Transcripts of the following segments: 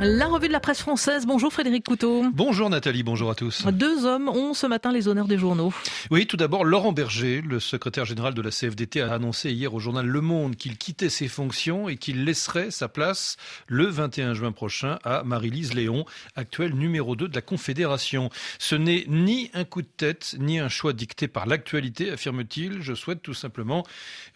La revue de la presse française. Bonjour Frédéric Couteau. Bonjour Nathalie, bonjour à tous. Deux hommes ont ce matin les honneurs des journaux. Oui, tout d'abord, Laurent Berger, le secrétaire général de la CFDT, a annoncé hier au journal Le Monde qu'il quittait ses fonctions et qu'il laisserait sa place le 21 juin prochain à Marie-Lise Léon, actuelle numéro 2 de la Confédération. Ce n'est ni un coup de tête, ni un choix dicté par l'actualité, affirme-t-il. Je souhaite tout simplement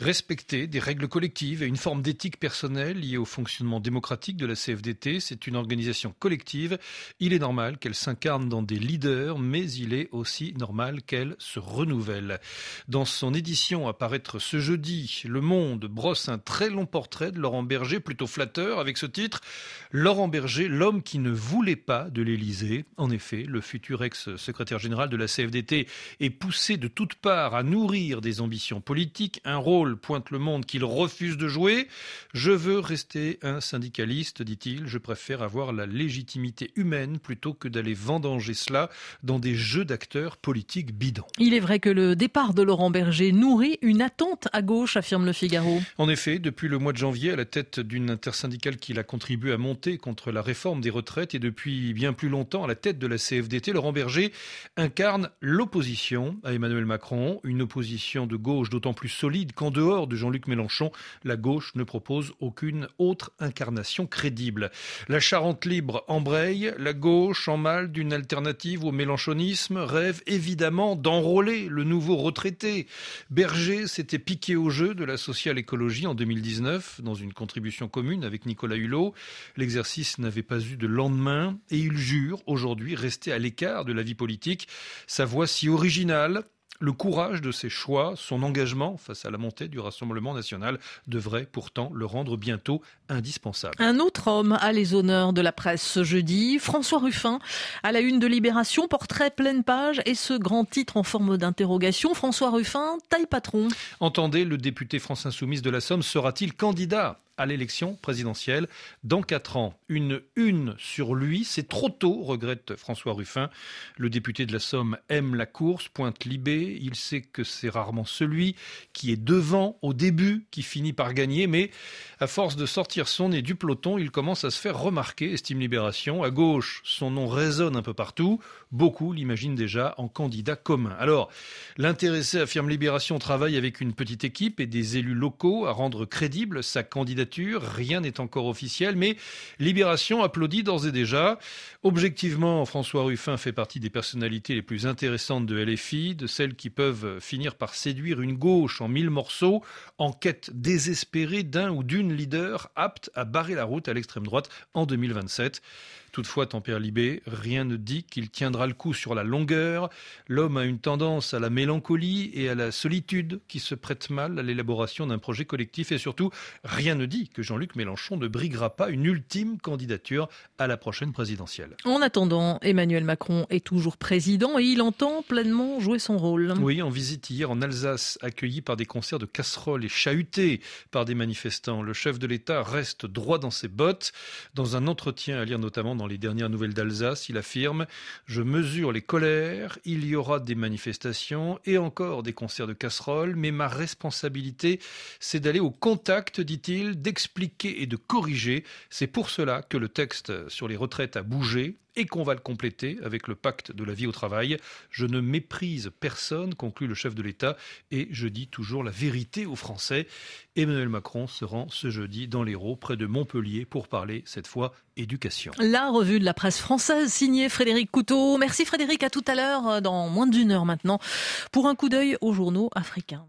respecter des règles collectives et une forme d'éthique personnelle liée au fonctionnement démocratique de la CFDT. C'est une une organisation collective. Il est normal qu'elle s'incarne dans des leaders, mais il est aussi normal qu'elle se renouvelle. Dans son édition à paraître ce jeudi, Le Monde brosse un très long portrait de Laurent Berger, plutôt flatteur, avec ce titre Laurent Berger, l'homme qui ne voulait pas de l'Élysée. En effet, le futur ex-secrétaire général de la CFDT est poussé de toutes parts à nourrir des ambitions politiques, un rôle, pointe le monde, qu'il refuse de jouer. Je veux rester un syndicaliste, dit-il, je préfère avoir la légitimité humaine plutôt que d'aller vendanger cela dans des jeux d'acteurs politiques bidons. Il est vrai que le départ de Laurent Berger nourrit une attente à gauche, affirme le Figaro. En effet, depuis le mois de janvier, à la tête d'une intersyndicale qu'il a contribué à monter contre la réforme des retraites et depuis bien plus longtemps à la tête de la CFDT, Laurent Berger incarne l'opposition à Emmanuel Macron, une opposition de gauche d'autant plus solide qu'en dehors de Jean-Luc Mélenchon, la gauche ne propose aucune autre incarnation crédible. La Charente libre embraye, la gauche, en mal d'une alternative au mélanchonisme, rêve évidemment d'enrôler le nouveau retraité. Berger s'était piqué au jeu de la social-écologie en 2019 dans une contribution commune avec Nicolas Hulot. L'exercice n'avait pas eu de lendemain et il jure aujourd'hui rester à l'écart de la vie politique. Sa voix si originale, le courage de ses choix, son engagement face à la montée du Rassemblement national devrait pourtant le rendre bientôt indispensable. Un autre homme a les honneurs de la presse ce jeudi, François Ruffin, à la une de Libération, portrait pleine page et ce grand titre en forme d'interrogation. François Ruffin, taille patron. Entendez, le député France Insoumise de la Somme sera-t-il candidat? À l'élection présidentielle dans quatre ans. Une une sur lui, c'est trop tôt, regrette François Ruffin. Le député de la Somme aime la course, pointe Libé. Il sait que c'est rarement celui qui est devant au début qui finit par gagner, mais à force de sortir son nez du peloton, il commence à se faire remarquer, estime Libération. À gauche, son nom résonne un peu partout. Beaucoup l'imaginent déjà en candidat commun. Alors, l'intéressé, affirme Libération, travaille avec une petite équipe et des élus locaux à rendre crédible sa candidature Rien n'est encore officiel, mais Libération applaudit d'ores et déjà. Objectivement, François Ruffin fait partie des personnalités les plus intéressantes de LFI, de celles qui peuvent finir par séduire une gauche en mille morceaux, en quête désespérée d'un ou d'une leader apte à barrer la route à l'extrême droite en 2027. Toutefois, Tempère Libé, rien ne dit qu'il tiendra le coup sur la longueur. L'homme a une tendance à la mélancolie et à la solitude qui se prête mal à l'élaboration d'un projet collectif et surtout, rien ne dit que Jean-Luc Mélenchon ne briguera pas une ultime candidature à la prochaine présidentielle. En attendant, Emmanuel Macron est toujours président et il entend pleinement jouer son rôle. Oui, en visite hier en Alsace, accueilli par des concerts de casseroles et chahuté par des manifestants, le chef de l'État reste droit dans ses bottes. Dans un entretien à lire notamment dans les dernières nouvelles d'Alsace, il affirme Je mesure les colères, il y aura des manifestations et encore des concerts de casseroles, mais ma responsabilité, c'est d'aller au contact, dit-il, d'expliquer et de corriger. C'est pour cela que le texte sur les retraites a bougé et qu'on va le compléter avec le pacte de la vie au travail. Je ne méprise personne, conclut le chef de l'État, et je dis toujours la vérité aux Français. Emmanuel Macron se rend ce jeudi dans l'Hérault, près de Montpellier, pour parler cette fois éducation. La revue de la presse française signée Frédéric Couteau. Merci Frédéric, à tout à l'heure, dans moins d'une heure maintenant, pour un coup d'œil aux journaux africains.